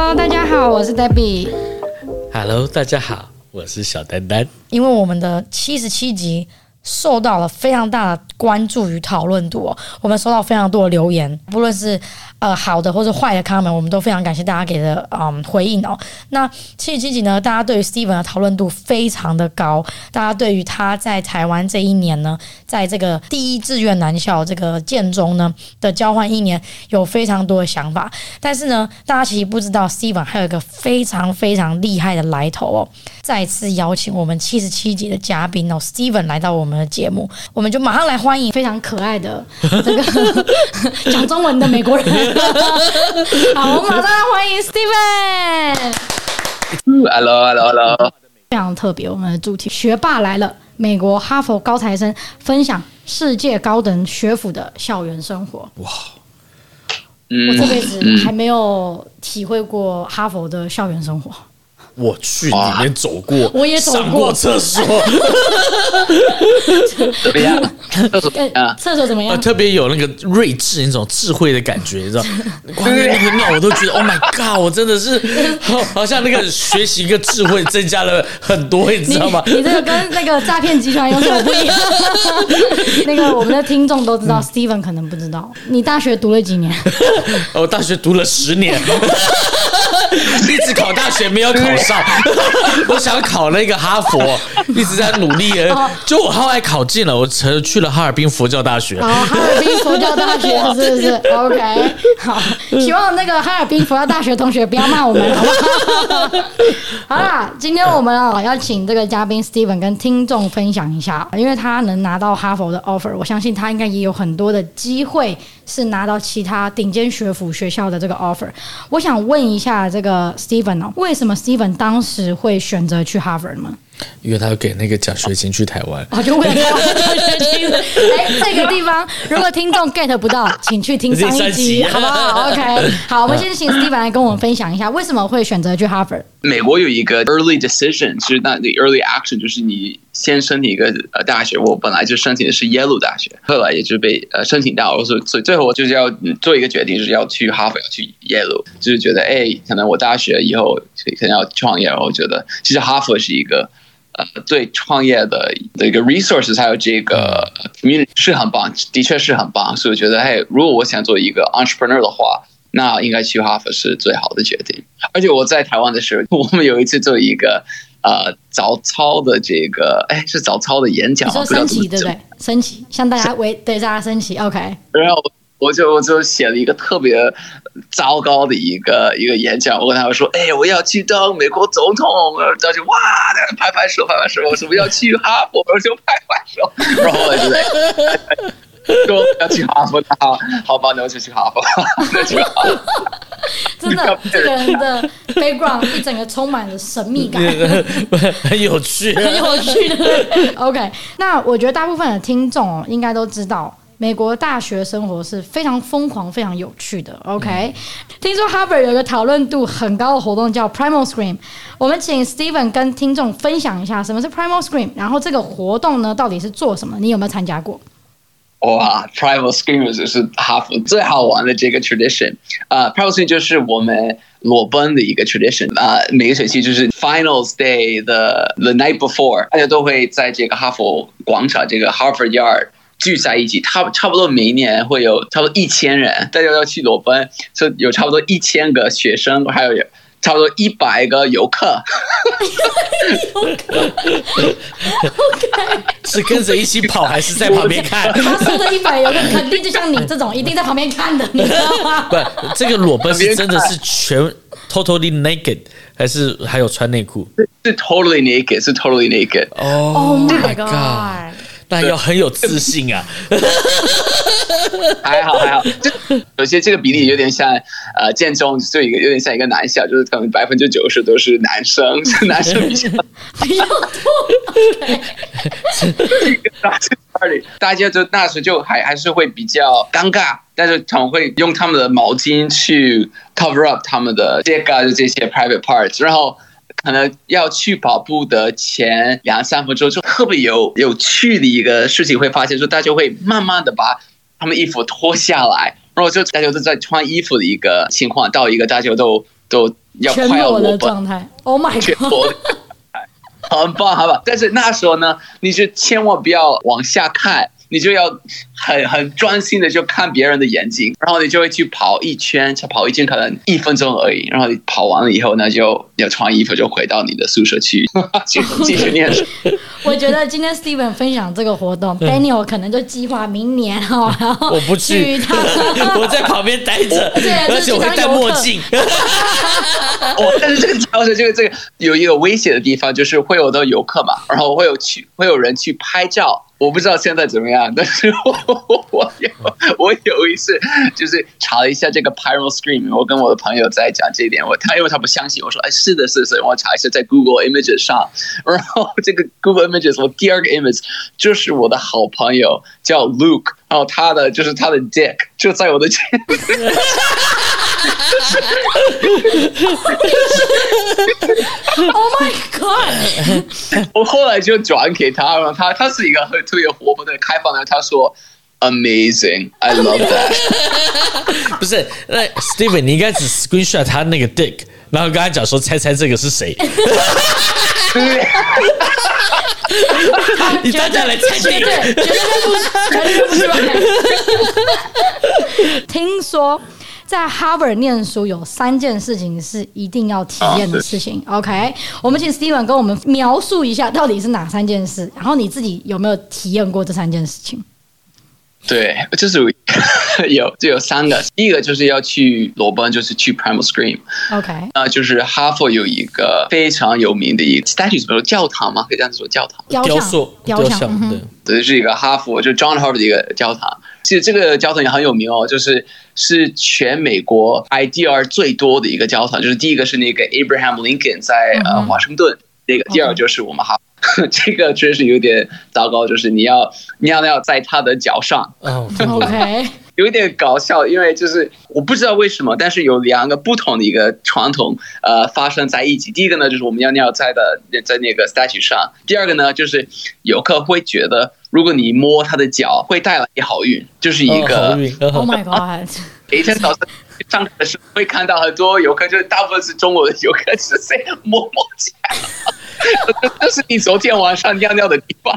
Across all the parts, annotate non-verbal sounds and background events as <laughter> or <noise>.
Hello，大家好，我是 Debbie。Hello，大家好，我是小丹丹。因为我们的七十七集受到了非常大的关注与讨论度哦，我们收到非常多的留言，不论是。呃，好的或者坏的 comment，我们都非常感谢大家给的嗯回应哦。那七十七集呢，大家对于 Steven 的讨论度非常的高，大家对于他在台湾这一年呢，在这个第一志愿男校这个建中呢的交换一年，有非常多的想法。但是呢，大家其实不知道 Steven 还有一个非常非常厉害的来头哦。再次邀请我们七十七集的嘉宾哦，Steven 来到我们的节目，我们就马上来欢迎非常可爱的这个 <laughs> 讲中文的美国人。<laughs> 好，我们马上来欢迎 Steven。Hello，Hello，Hello。非常特别，我们的主题学霸来了，美国哈佛高材生分享世界高等学府的校园生活。哇，我这辈子还没有体会过哈佛的校园生活。我去里面走过，我也走过厕所。<laughs> <laughs> 怎么样？厕所啊？厕所怎么样？特别有那个睿智那种智慧的感觉，你知道？<laughs> 光那个尿我都觉得，Oh my God！我真的是 <laughs> 好像那个学习一个智慧增加了很多，你知道吗？你，你这个跟那个诈骗集团有什么不一样？<laughs> 那个我们的听众都知道，Steven 可能不知道，你大学读了几年？我大学读了十年。<laughs> 一直考大学没有考上，<laughs> 我想考那个哈佛，一直在努力。就我后来考进了，我成去了哈尔滨佛教大学。哦，哈尔滨佛教大学 <laughs> 是不是？OK，好，希望那个哈尔滨佛教大学同学不要骂我们，好不好？好啦，今天我们啊要请这个嘉宾 Steven 跟听众分享一下，因为他能拿到哈佛的 offer，我相信他应该也有很多的机会是拿到其他顶尖学府学校的这个 offer。我想问一下这个 Steven 哦，为什么 Steven 当时会选择去 Harvard 呢？因为他要给那个奖学金去台湾，哦，就为了奖学金。<laughs> 哎，这个地方如果听众 get 不到，请去听上一集，好不好？<laughs> OK，好，我们先请 <laughs> Steven 来跟我们分享一下，为什么会选择去 Harvard。美国有一个 early decision，其实那 the early action 就是你先申请一个呃大学，我本来就申请的是耶鲁大学，后来也就被呃申请到了，所以所以最后我就是要做一个决定，就是要去哈佛，要去耶鲁，就是觉得哎，可能我大学以后可能要创业，然后觉得其实哈佛是一个。呃，对创业的的一个 resources，还有这个 community 是很棒，的确是很棒，所以我觉得，嘿，如果我想做一个 entrepreneur 的话，那应该去哈佛是最好的决定。而且我在台湾的时候，我们有一次做一个呃早操的这个，哎，是早操的演讲，你说升旗对不对？升旗，向大家为对大家升旗，OK。然后我就我就写了一个特别。糟糕的一个一个演讲，我跟他们说：“哎，我要去当美国总统。”然后他就哇，拍拍手，拍拍手。我说：“我要去哈佛。”我就拍拍手。然后我就在说：“要去哈佛。”好，好吧，那我就去哈佛。<laughs> 真的，这个人的 background 一整个充满了神秘感，<laughs> 很有趣，很有趣的。<laughs> OK，那我觉得大部分的听众应该都知道。美国大学生活是非常疯狂、非常有趣的。OK，、嗯、听说 Harvard 有个讨论度很高的活动叫 Primal Scream，我们请 Steven 跟听众分享一下什么是 Primal Scream，然后这个活动呢到底是做什么？你有没有参加过？哇，Primal Scream 就是哈佛最好玩的这个 tradition 啊、uh,，Primal Scream 就是我们裸奔的一个 tradition 啊、uh,，每个学期就是 Finals Day 的 the, the night before，大家都会在这个哈佛广场这个 Harvard Yard。聚在一起，差差不多每一年会有差不多一千人，大家要去裸奔，就有差不多一千个学生，还有差不多一百个游客。游客，OK，是跟着一起跑还是在旁边看？<laughs> 他说的一百游客肯定就像你这种，一定在旁边看的，你知道吗？<laughs> 不，这个裸奔是真的是全 totally naked，还是还有穿内裤？是 totally naked，是 totally naked。Oh, oh my god！但要很有自信啊！<laughs> 还好还好，就有些这个比例有点像呃建中，就一个有点像一个男校，就是可能百分之九十都是男生，男生比较比较多。<laughs> <laughs> 大家就那时就还还是会比较尴尬，但是他们会用他们的毛巾去 cover up 他们的这个就这些 private parts，然后。可能要去跑步的前两三分钟，就特别有有趣的一个事情，会发现说大家会慢慢的把他们衣服脱下来，然后就大家都在穿衣服的一个情况，到一个大家都都要全快要裸的状态。Oh my god！很棒，好吧？但是那时候呢，你就千万不要往下看，你就要很很专心的就看别人的眼睛，然后你就会去跑一圈，才跑一圈可能一分钟而已，然后你跑完了以后呢，就要穿衣服就回到你的宿舍去 <laughs> 继继续念书。<laughs> 我觉得今天 Steven 分享这个活动，Daniel 可能就计划明年哦，然后我不去，<laughs> 我在旁边待着，对而且我会戴墨镜。哦，但是这个而且这个这个有一个危险的地方，就是会有的游客嘛，然后会有去会有人去拍照。我不知道现在怎么样，但是我我有我有一次就是查了一下这个 Pyro Screen，我跟我的朋友在讲这一点，我他因为他不相信，我说哎是的是的，我查一下在 Google Images 上，然后这个 Google Images 我第二个 image 就是我的好朋友叫 Luke，然后他的就是他的 Dick 就在我的前。<laughs> Oh my god！我后来就转给他了，他他是一个很特别活泼的、开放的，他说 Amazing，I love that。<laughs> 不是，那 Steven，你应该只 screenshot 他那个 dick，然后跟他讲说，猜猜这个是谁？<laughs> 你大家来猜绝对绝对不是，绝对不是。<laughs> 听说在 Harvard 念书有三件事情是一定要体验的事情。OK，我们请 Steven 跟我们描述一下到底是哪三件事，然后你自己有没有体验过这三件事情？对，就是 <laughs> 有就有三个，第一个就是要去裸奔，就是去 Primal Scream。OK，那就是哈佛有一个非常有名的一个 statue，比如教堂吗，可以这样子说教堂。雕像雕塑，雕像，对。对，是一个哈佛，就是 John Harvard 的一个教堂。其实这个教堂也很有名哦，就是是全美国 IDR 最多的一个教堂。就是第一个是那个 Abraham Lincoln 在呃华盛顿，那个第二就是我们哈。<laughs> 这个确实有点糟糕，就是你要尿尿在他的脚上。哦，OK，有一点搞笑，因为就是我不知道为什么，但是有两个不同的一个传统，呃，发生在一起。第一个呢，就是我们要尿在的在那个 statue 上；第二个呢，就是游客会觉得，如果你摸他的脚，会带来好运，就是一个。Oh, oh my god！每天早上 <laughs> 上课的时候会看到很多游客，就是大部分是中国的游客，是谁摸摸脚。这是你昨天晚上尿尿的地方，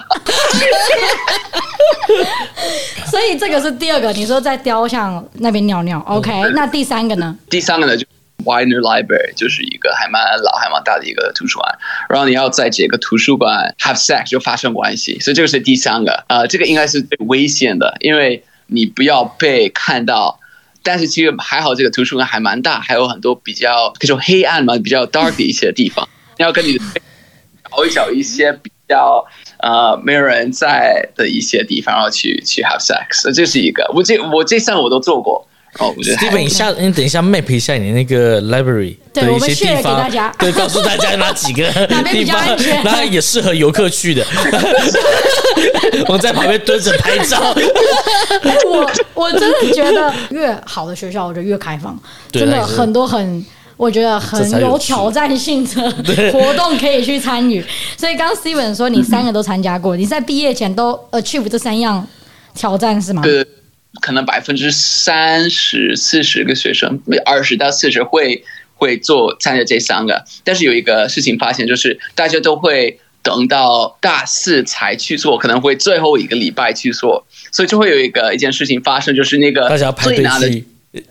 所以这个是第二个。你说在雕像那边尿尿，OK？那第三个呢？第三个呢，就 Widener Library，就是一个还蛮老、还蛮大的一个图书馆。然后你要在这个图书馆 have sex 就发生关系，所以这个是第三个。呃，这个应该是最危险的，因为你不要被看到。但是其实还好，这个图书馆还蛮大，还有很多比较可以说黑暗嘛、比较 dark 的一些地方。<laughs> 要跟你。找一找一些比较呃没有人在的一些地方，然后去去 have sex，这是一个。我这我这三个我都做过。哦，我觉得 Steven，你下你等一下 map 一下你那个 library 的一些地方，<laughs> 对，告诉大家哪几个 <laughs> 哪地方，那也适合游客去的。<laughs> 我在旁边蹲着拍照。我我真的觉得越好的学校，我觉得越开放，真的很多很。我觉得很有挑战性的活动可以去参与，所以刚刚 Steven 说你三个都参加过，你在毕业前都 achieve 这三样挑战是吗？对，可能百分之三十、四十个学生，二十到四十会会做参加这三个，但是有一个事情发现，就是大家都会等到大四才去做，可能会最后一个礼拜去做，所以就会有一个一件事情发生，就是那个最难的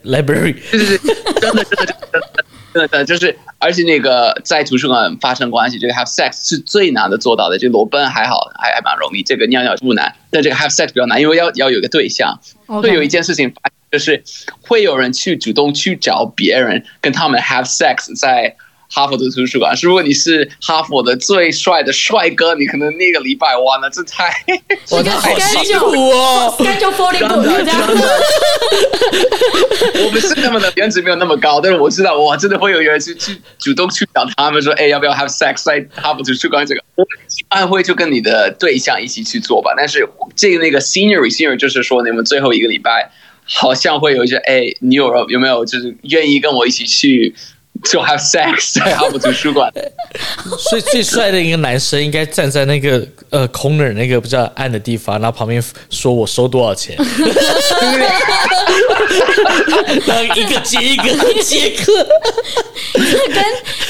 library，对对对，真的真的真的。对的，就是，而且那个在图书馆发生关系，这个 have sex 是最难的做到的。这个裸奔还好，还还蛮容易。这个尿尿不难，但这个 have sex 比较难，因为要要有个对象。会.有一件事情，就是会有人去主动去找别人跟他们 have sex 在。哈佛的图书馆，如果你是哈佛的最帅的帅哥，你可能那个礼拜完了，这太我的好辛苦哦，该就 falling 这样子。我不是那么的颜值没有那么高，但是我知道，哇，真的会有人去去主动去找他们说，哎，要不要 have sex 在哈佛图书馆？这个我一般会就跟你的对象一起去做吧。但是这个那个 senior senior 就是说，你们最后一个礼拜好像会有一些，哎，你有有没有就是愿意跟我一起去？<laughs> 就 have sex 在哈佛图书馆，<laughs> 所以最帅的一个男生应该站在那个呃 corner 那个比较暗的地方，然后旁边说我收多少钱。<laughs> 然后一个接一个接客，这跟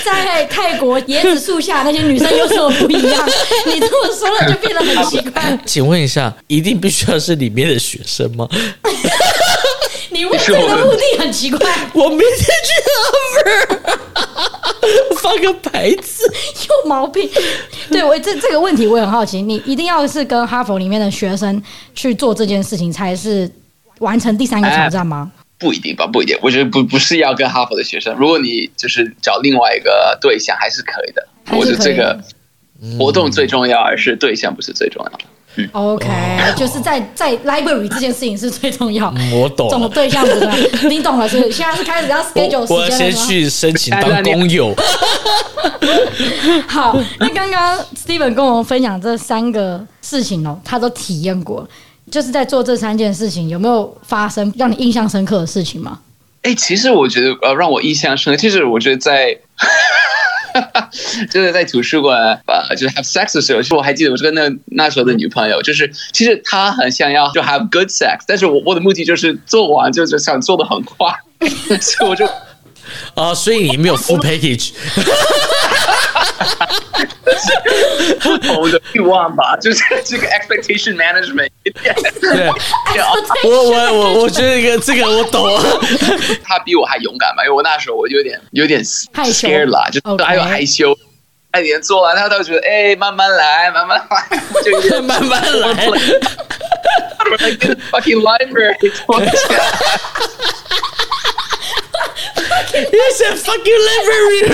在泰国椰子树下那些女生有什么不一样？你这么说了就变得很奇怪。请问一下，一定必须要是里面的学生吗？你问这个目的很奇怪。<laughs> 我明天去 Harvard <laughs> 放个牌子，有毛病。<laughs> 对，我这这个问题我也很好奇，你一定要是跟哈佛里面的学生去做这件事情，才是完成第三个挑战吗？哎，不一定吧，不一定。我觉得不不是要跟哈佛的学生，如果你就是找另外一个对象，还是可以的。以我觉得这个活动最重要，而是对象不是最重要的。嗯、OK，就是在在 library 这件事情是最重要。嗯、我懂，总对象不是？<laughs> 你懂了是不是？现在是开始要 schedule 时间了吗？我要先去申请当工友。<laughs> 好，那刚刚 Steven 跟我们分享这三个事情哦，他都体验过。就是在做这三件事情，有没有发生让你印象深刻的事情吗？哎、欸，其实我觉得呃，让我印象深刻，其实我觉得在。哈 <laughs> 哈就是在图书馆啊，就是 have sex 的时候，其实我还记得我是跟那那时候的女朋友，就是其实她很想要就 have good sex，但是我我的目的就是做完就是想做的很快，<laughs> 所以我就啊，所以你没有 full package，<laughs> 不同的欲望吧，<laughs> 就是这个 expectation management。对，我我我我觉得这个这个我懂啊，<laughs> 他比我还勇敢嘛，因为我那时候我就有点有点 scared 啦，就还有害羞，他连做完他都觉得哎，慢慢来，慢慢来，<laughs> 就慢慢来。Fucking library。<laughs> You said fucking library。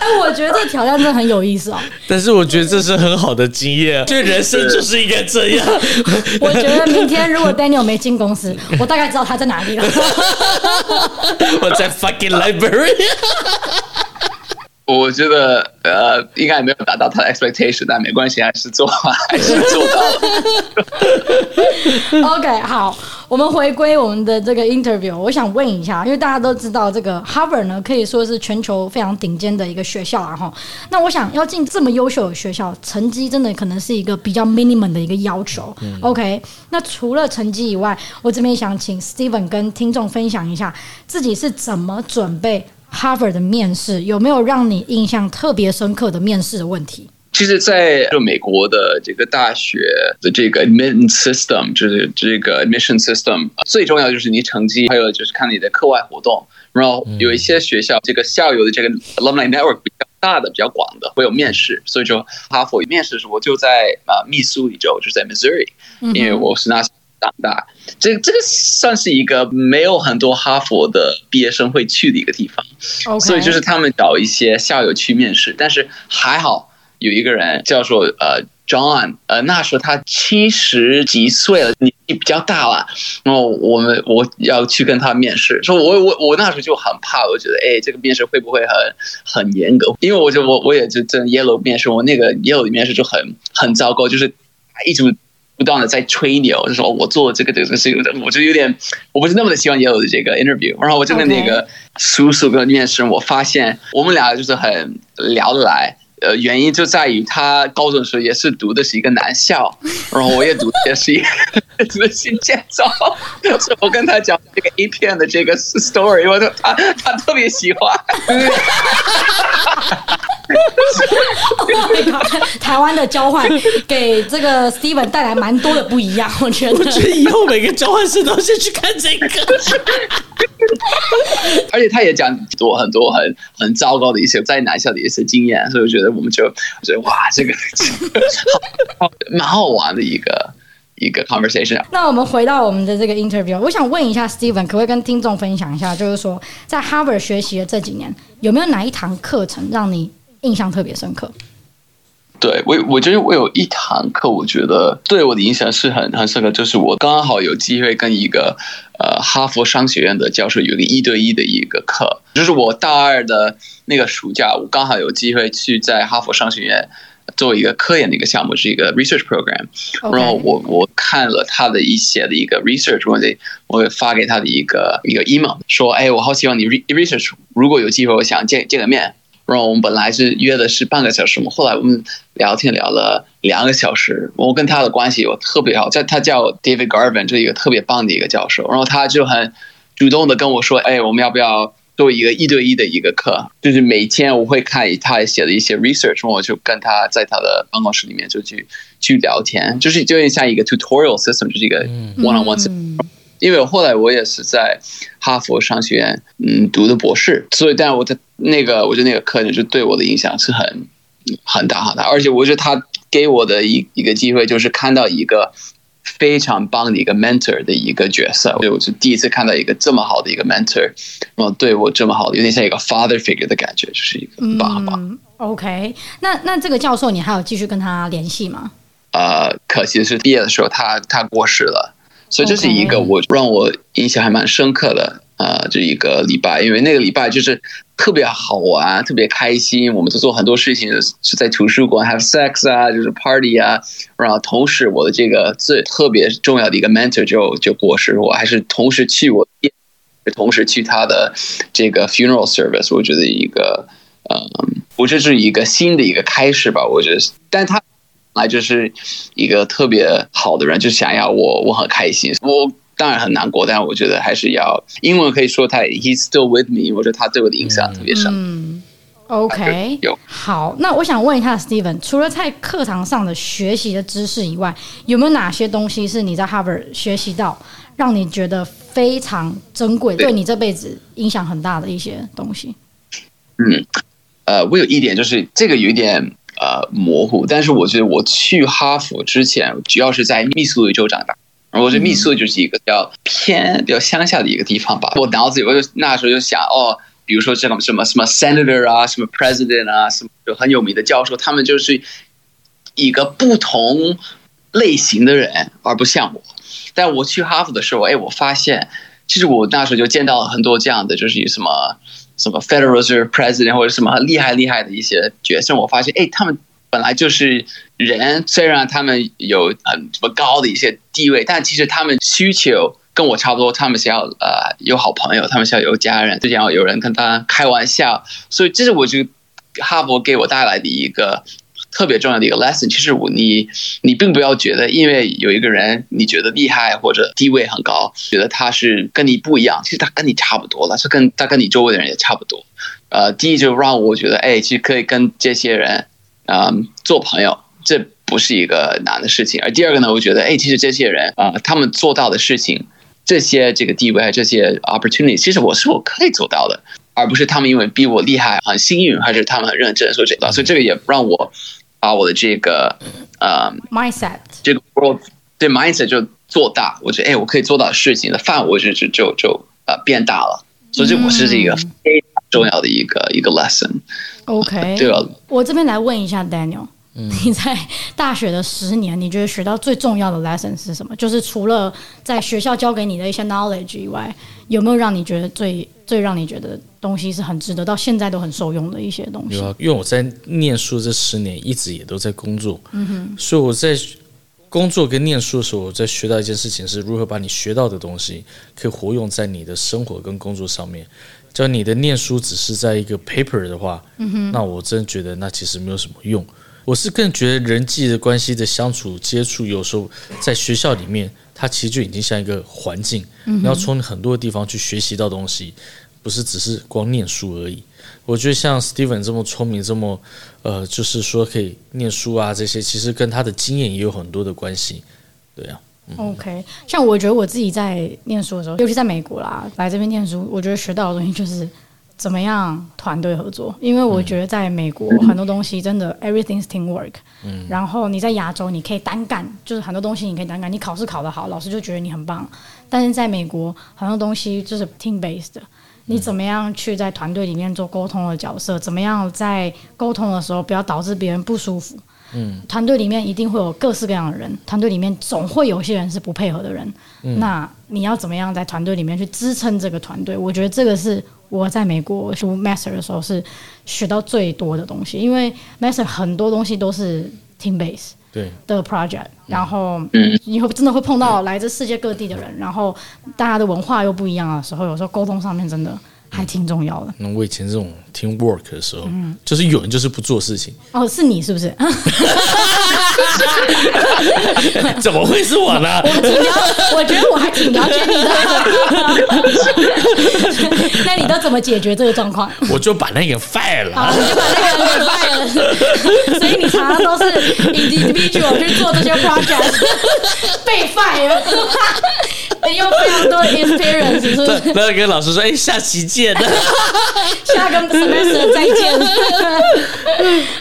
哎，我觉得这挑战真的很有意思哦。但是我觉得这是很好的经验，<laughs> 就人生就是应该这样。<laughs> 我觉得明天如果 Daniel 没进公司，我大概知道他在哪里了。我在 fucking library。我觉得呃，应该也没有达到他的 expectation，但没关系，还是做还是做到。<laughs> OK，好，我们回归我们的这个 interview。我想问一下，因为大家都知道这个 Harvard 呢，可以说是全球非常顶尖的一个学校啊，哈。那我想要进这么优秀的学校，成绩真的可能是一个比较 minimum 的一个要求。嗯、OK，那除了成绩以外，我这边想请 Steven 跟听众分享一下自己是怎么准备。Harvard 的面试有没有让你印象特别深刻的面试的问题？其实，在就美国的这个大学的这个 admission system，就是这个 admission system，最重要就是你成绩，还有就是看你的课外活动。然后有一些学校这个校友的这个 alumni network 比较大的、比较广的，会有面试。所以说，哈佛面试的时候，我就在啊密苏里州，就是在 Missouri，因为我是那。长大，这这个算是一个没有很多哈佛的毕业生会去的一个地方.所以就是他们找一些校友去面试，但是还好有一个人叫做呃 John，呃那时候他七十几岁了，年纪比较大了，然后我们我要去跟他面试，说我我我那时候就很怕，我觉得哎这个面试会不会很很严格？因为我就我我也就真 Yellow 面试，我那个 Yellow 的面试就很很糟糕，就是一直。不断的在吹牛，就说我做这个这个事情，我就有点，我不是那么的希望也有的这个 interview。然后我就跟那个叔叔跟面试，我发现我们俩就是很聊得来。呃，原因就在于他高中的时候也是读的是一个男校，然后我也读的也是一个 <laughs> 读的新建造。所以我跟他讲这个 A 片的这个 story，我说他他特别喜欢。<laughs> <laughs> 台湾的交换给这个 Steven 带来蛮多的不一样，我觉得。我觉得以后每个交换生都是去看这个。<laughs> 而且他也讲多很多很很糟糕的一些在南校的一些经验，所以我觉得我们就觉得哇，这个 <laughs> 蛮好玩的一个一个 conversation。那我们回到我们的这个 interview，我想问一下 Steven，可不可以跟听众分享一下，就是说在 Harvard 学习的这几年，有没有哪一堂课程让你印象特别深刻？对我，我觉得我有一堂课，我觉得对我的影响是很很深刻，就是我刚好有机会跟一个呃哈佛商学院的教授有一个一对一的一个课，就是我大二的那个暑假，我刚好有机会去在哈佛商学院做一个科研的一个项目，是一个 research program，然后我我看了他的一些的一个 research，我得我也发给他的一个一个 email，说，哎，我好希望你 research，如果有机会，我想见见个面。然后我们本来是约的是半个小时，嘛后来我们聊天聊了两个小时。我跟他的关系我特别好，叫他叫 David Garvin，这是一个特别棒的一个教授。然后他就很主动的跟我说：“哎，我们要不要做一个一对一的一个课？就是每天我会看他写的一些 research，我就跟他在他的办公室里面就去去聊天，就是就像一个 tutorial system，就是一个 one on one system。嗯”因为我后来我也是在哈佛商学院嗯读的博士，所以但我的那个我觉得那个课程就对我的影响是很很大很大，而且我觉得他给我的一一个机会就是看到一个非常棒的一个 mentor 的一个角色，所以我就第一次看到一个这么好的一个 mentor，然后对我这么好的，有点像一个 father figure 的感觉，就是一个很棒很棒。OK，那那这个教授你还有继续跟他联系吗？呃，可惜的是毕业的时候他他过世了。所以这是一个我让我印象还蛮深刻的啊，这一个礼拜，因为那个礼拜就是特别好玩，特别开心，我们都做很多事情，是在图书馆 have sex 啊，就是 party 啊，然后同时我的这个最特别重要的一个 mentor 就就过世，我还是同时去我，同时去他的这个 funeral service，我觉得一个嗯，我这是一个新的一个开始吧，我觉得，但他。来就是一个特别好的人，就想要我，我很开心。我当然很难过，但是我觉得还是要英文可以说他 He's still with me。我觉得他对我的影响特别深。嗯，OK，有好。那我想问一下 Steven，除了在课堂上的学习的知识以外，有没有哪些东西是你在 Harvard 学习到，让你觉得非常珍贵，对你这辈子影响很大的一些东西？嗯，呃，我有一点就是这个有一点。呃，模糊。但是我觉得我去哈佛之前，主要是在密苏里州长大。然后我觉得密苏里就是一个比较偏、比较乡下的一个地方吧。我脑子里我就那时候就想，哦，比如说这种什么什么 senator 啊，什么 president 啊，什么就很有名的教授，他们就是一个不同类型的人，而不像我。但我去哈佛的时候，哎，我发现其实我那时候就见到了很多这样的，就是什么。什么 Federal Reserve President 或者什么厉害厉害的一些角色，我发现，哎，他们本来就是人，虽然他们有很什么高的一些地位，但其实他们需求跟我差不多，他们想要呃有好朋友，他们想要有家人，就想要有人跟他开玩笑，所以这是我觉得哈佛给我带来的一个。特别重要的一个 lesson，其实我你你并不要觉得，因为有一个人你觉得厉害或者地位很高，觉得他是跟你不一样，其实他跟你差不多了，是跟他跟你周围的人也差不多。呃，第一就让我觉得，哎，其实可以跟这些人啊、做朋友，这不是一个难的事情。而第二个呢，我觉得，哎，其实这些人啊、他们做到的事情，这些这个地位，这些 opportunity，其实我是我可以做到的，而不是他们因为比我厉害很幸运，还是他们很认真，所以这个，所以这个也让我。把我的这个呃 mindset 这个 world 对 mindset 就做大，我觉得哎，我可以做到的事情的范围就就就就呃变大了，所以这我是这个非常重要的一个、嗯、一个 lesson。OK，对了，我这边来问一下 Daniel，、嗯、你在大学的十年，你觉得学到最重要的 lesson 是什么？就是除了在学校教给你的一些 knowledge 以外，有没有让你觉得最最让你觉得？东西是很值得，到现在都很受用的一些东西。有啊，因为我在念书这十年，一直也都在工作，嗯哼，所以我在工作跟念书的时候，我在学到一件事情，是如何把你学到的东西可以活用在你的生活跟工作上面。只要你的念书只是在一个 paper 的话，嗯哼，那我真的觉得那其实没有什么用。我是更觉得人际的关系的相处接触，有时候在学校里面，它其实就已经像一个环境，你要从很多地方去学习到东西。不是只是光念书而已，我觉得像 Steven 这么聪明，这么呃，就是说可以念书啊，这些其实跟他的经验也有很多的关系，对啊。嗯、OK，像我觉得我自己在念书的时候，尤其在美国啦，来这边念书，我觉得学到的东西就是怎么样团队合作，因为我觉得在美国很多东西真的 everything's teamwork，嗯，然后你在亚洲你可以单干，就是很多东西你可以单干，你考试考得好，老师就觉得你很棒，但是在美国很多东西就是 team based 的。你怎么样去在团队里面做沟通的角色？怎么样在沟通的时候不要导致别人不舒服？嗯，团队里面一定会有各式各样的人，团队里面总会有些人是不配合的人。嗯，那你要怎么样在团队里面去支撑这个团队？我觉得这个是我在美国读 master 的时候是学到最多的东西，因为 master 很多东西都是 team base 对的 project，然后你会真的会碰到来自世界各地的人，然后大家的文化又不一样的时候，有时候沟通上面真的还挺重要的。那我以前这种 team work 的时候，就是有人就是不做事情。哦，是你是不是？<laughs> <laughs> 怎么会是我呢？我挺了，我觉得我还挺了解你的。<laughs> 那你都怎么解决这个状况？我就把那个 fire 了。就把那个人给 fire 了。所以你常常都是 individual 去做这些 project，被 fire，你有非常多的 experience，是不是？那跟老师说：“哎，下期见。<laughs> ”下个 semester 再见。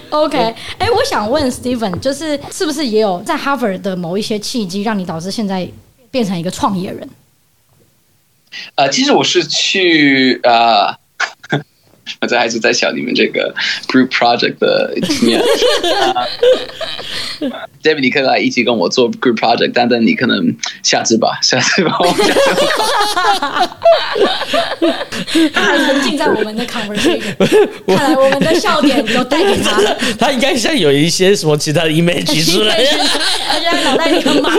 OK，哎，我想问 Steven，就是是不是也有在 Harvard 的某一些契机，让你导致现在变成一个创业人？呃，其实我是去呃。我这还是在想你们这个 group project 的经验。<laughs> David，你可以来一起跟我做 group project，但但你可能下次吧，<laughs> 下次吧。他很沉浸在我们的 conversation，看来我们的笑点都带给他了。<laughs> 他应该像有一些什么其他的 image 出来，而且他脑袋里很忙？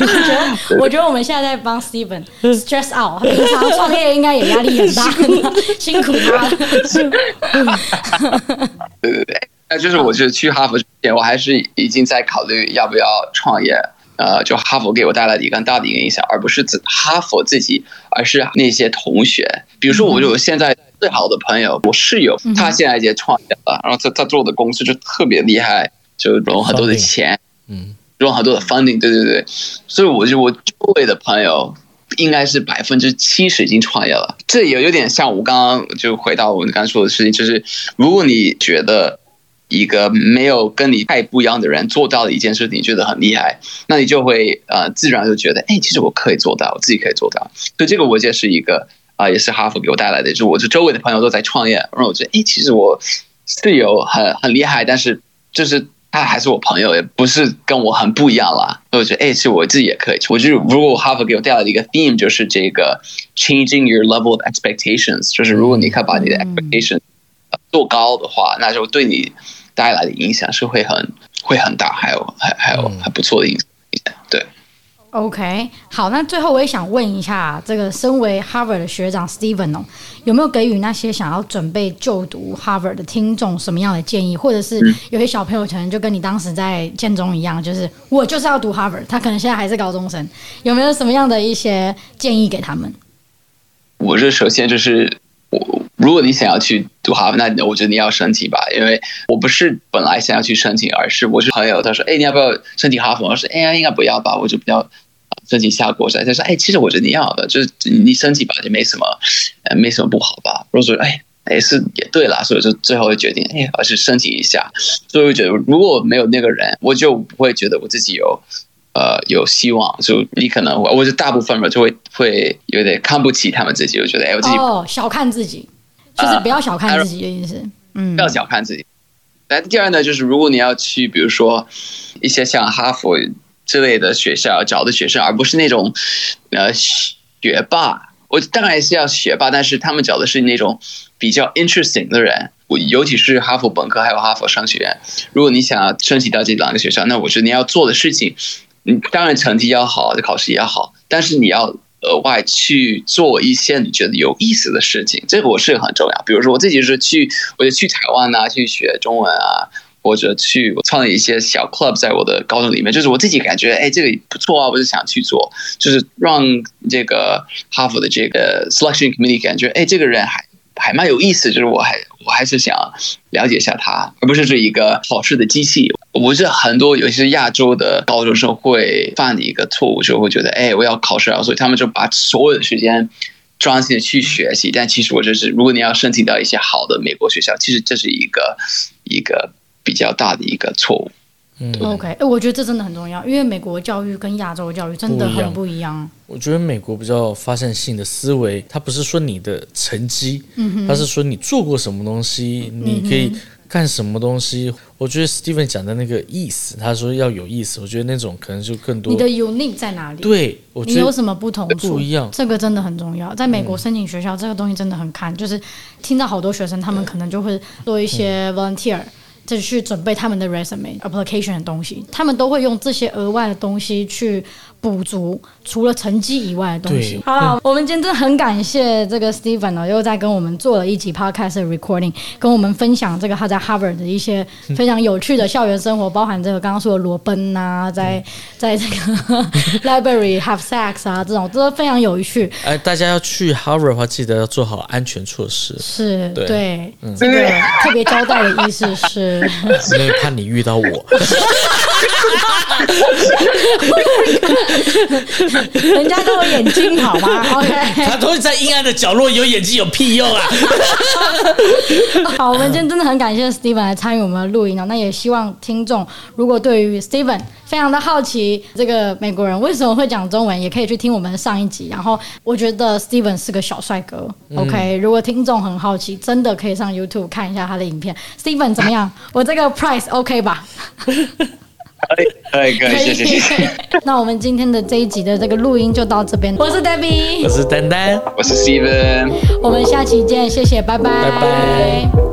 我觉得，我觉得我们现在在帮 Steven stress out，平常创业应该也压力很大，<laughs> 辛苦他了。对对对，那就是我觉得去哈佛之前，我还是已经在考虑要不要创业。呃，就哈佛给我带来的一个很大的一个影响，而不是自哈佛自己，而是那些同学。比如说，我就现在最好的朋友，我室友，他现在也创业了，然后他他做的公司就特别厉害，就融很多的钱，嗯。用很多的 funding，对对对，所以我就我周围的朋友应该是百分之七十已经创业了。这也有点像我刚刚就回到我刚刚说的事情，就是如果你觉得一个没有跟你太不一样的人做到了一件事情，你觉得很厉害，那你就会呃自然就觉得，哎，其实我可以做到，我自己可以做到。所以这个我觉得是一个啊、也是哈佛给我带来的，就是我就周围的朋友都在创业，然后我觉得，哎，其实我是有很很厉害，但是就是。他还是我朋友，也不是跟我很不一样啦。所以我觉得，哎，其实我自己也可以。我觉得，如果哈佛给我带来的一个 theme 就是这个 changing your level of expectations，就是如果你可以把你的 expectation 做高的话，那就对你带来的影响是会很会很大，还有还还有还不错的影响。对。OK，好，那最后我也想问一下，这个身为 Harvard 的学长 Steven 哦，有没有给予那些想要准备就读 Harvard 的听众什么样的建议？或者是有些小朋友可能就跟你当时在建中一样，就是我就是要读 Harvard，他可能现在还是高中生，有没有什么样的一些建议给他们？我是首先就是我，如果你想要去读哈佛那我觉得你要申请吧，因为我不是本来想要去申请，而是我是朋友，他说，哎，你要不要申请哈佛？我说，哎呀，应该不要吧，我就比较。申请下国赛，他说：“哎，其实我觉得你要的，就是你申请吧，就没什么，呃，没什么不好吧。”我说：“哎，哎，是也对啦，所以就最后决定，哎，还是申请一下。所以我觉得，如果没有那个人，我就不会觉得我自己有，呃，有希望。就你可能，我就大部分人就会会有点看不起他们自己，我觉得，哎，我自己哦，小看自己，就是不要小看自己的意思，呃、嗯，不要小看自己。来，第二呢，就是如果你要去，比如说一些像哈佛。之类的学校找的学生，而不是那种呃学霸。我当然是要学霸，但是他们找的是那种比较 interesting 的人。我尤其是哈佛本科还有哈佛商学院。如果你想要申请到这两个学校，那我觉得你要做的事情，你当然成绩要好，考试也要好，但是你要额外去做一些你觉得有意思的事情。这个我是很重要。比如说我自己是去，我就去台湾啊，去学中文啊。或者去我创立一些小 club，在我的高中里面，就是我自己感觉，哎，这个不错啊，我就想去做，就是让这个哈佛的这个 selection committee 感觉，哎，这个人还还蛮有意思，就是我还我还是想了解一下他，而不是这一个考试的机器。我觉得很多尤其是亚洲的高中生会犯的一个错误，就会觉得，哎，我要考试啊，所以他们就把所有的时间专心的去学习。但其实我就是，如果你要申请到一些好的美国学校，其实这是一个一个。比较大的一个错误。嗯，OK，哎，我觉得这真的很重要，因为美国教育跟亚洲教育真的很不一样。我觉得美国比较发散性的思维，它不是说你的成绩，嗯，它是说你做过什么东西，你可以干什么东西。我觉得 Steven 讲的那个意思，他说要有意思，我觉得那种可能就更多。你的 unique 在哪里？对，我觉得你有什么不同处？不一样，这个真的很重要。在美国申请学校，这个东西真的很看，就是听到好多学生，他们可能就会做一些 volunteer。就是去准备他们的 resume application 的东西，他们都会用这些额外的东西去补足除了成绩以外的东西对。好了，我们今天真的很感谢这个 Steven 呢，又在跟我们做了一集 Podcast 的 recording，跟我们分享这个他在 Harvard 的一些非常有趣的校园生活，包含这个刚刚说的裸奔啊，在在这个 <laughs> library have sex 啊这种，真的非常有趣。哎，大家要去 Harvard 的话，记得要做好安全措施，是对对，这个特别交代的意思是，因为怕你遇到我。<laughs> <laughs> 人家都有眼睛好吗？<laughs> OK，他都会在阴暗的角落有眼睛有屁用啊！<laughs> 好，我们今天真的很感谢 Steven 来参与我们的录音哦。那也希望听众如果对于 Steven 非常的好奇，这个美国人为什么会讲中文，也可以去听我们的上一集。然后我觉得 Steven 是个小帅哥。OK，如果听众很好奇，真的可以上 YouTube 看一下他的影片。Steven 怎么样？我这个 Price OK 吧？可以，可以，可以，谢谢，谢谢。<laughs> 那我们今天的这一集的这个录音就到这边。我是 Debbie，我是丹丹，我是 Steven。我们下期见，谢谢，拜拜，拜拜。